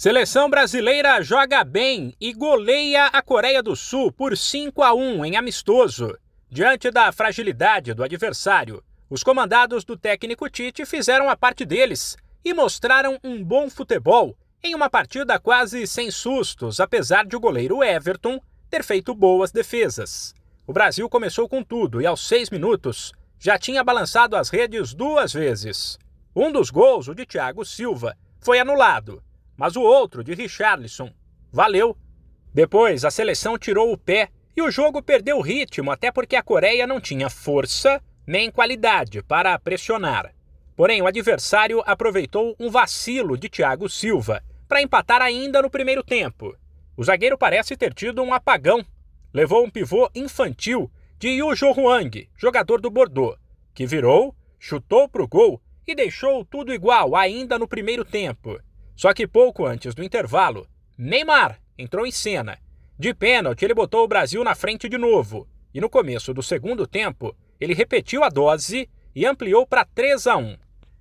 Seleção brasileira joga bem e goleia a Coreia do Sul por 5 a 1 em amistoso. Diante da fragilidade do adversário, os comandados do técnico Tite fizeram a parte deles e mostraram um bom futebol em uma partida quase sem sustos, apesar de o goleiro Everton ter feito boas defesas. O Brasil começou com tudo e aos seis minutos já tinha balançado as redes duas vezes. Um dos gols, o de Thiago Silva, foi anulado mas o outro, de Richarlison, valeu. Depois, a seleção tirou o pé e o jogo perdeu o ritmo, até porque a Coreia não tinha força nem qualidade para pressionar. Porém, o adversário aproveitou um vacilo de Thiago Silva para empatar ainda no primeiro tempo. O zagueiro parece ter tido um apagão. Levou um pivô infantil de Yu Huang, jogador do Bordeaux, que virou, chutou para o gol e deixou tudo igual ainda no primeiro tempo. Só que pouco antes do intervalo, Neymar entrou em cena. De pênalti, ele botou o Brasil na frente de novo. E no começo do segundo tempo, ele repetiu a dose e ampliou para 3 a 1.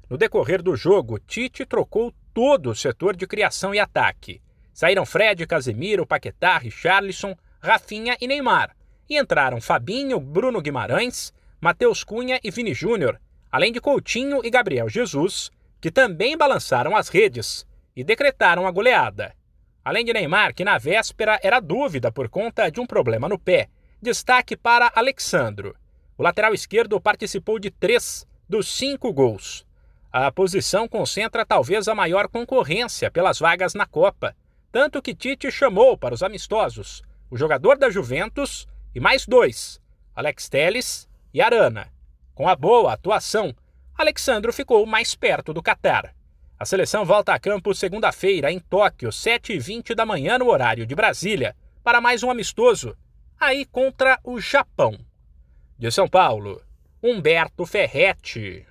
No decorrer do jogo, Tite trocou todo o setor de criação e ataque. Saíram Fred, Casemiro, Paquetá, Richarlison, Rafinha e Neymar. E entraram Fabinho, Bruno Guimarães, Matheus Cunha e Vini Júnior, além de Coutinho e Gabriel Jesus, que também balançaram as redes e decretaram a goleada. Além de Neymar, que na véspera era dúvida por conta de um problema no pé, destaque para Alexandro. O lateral esquerdo participou de três dos cinco gols. A posição concentra talvez a maior concorrência pelas vagas na Copa, tanto que Tite chamou para os amistosos o jogador da Juventus e mais dois, Alex Telles e Arana. Com a boa atuação, Alexandro ficou mais perto do Catar. A seleção volta a campo segunda-feira, em Tóquio, 7h20 da manhã, no horário de Brasília, para mais um amistoso, aí contra o Japão. De São Paulo, Humberto Ferretti.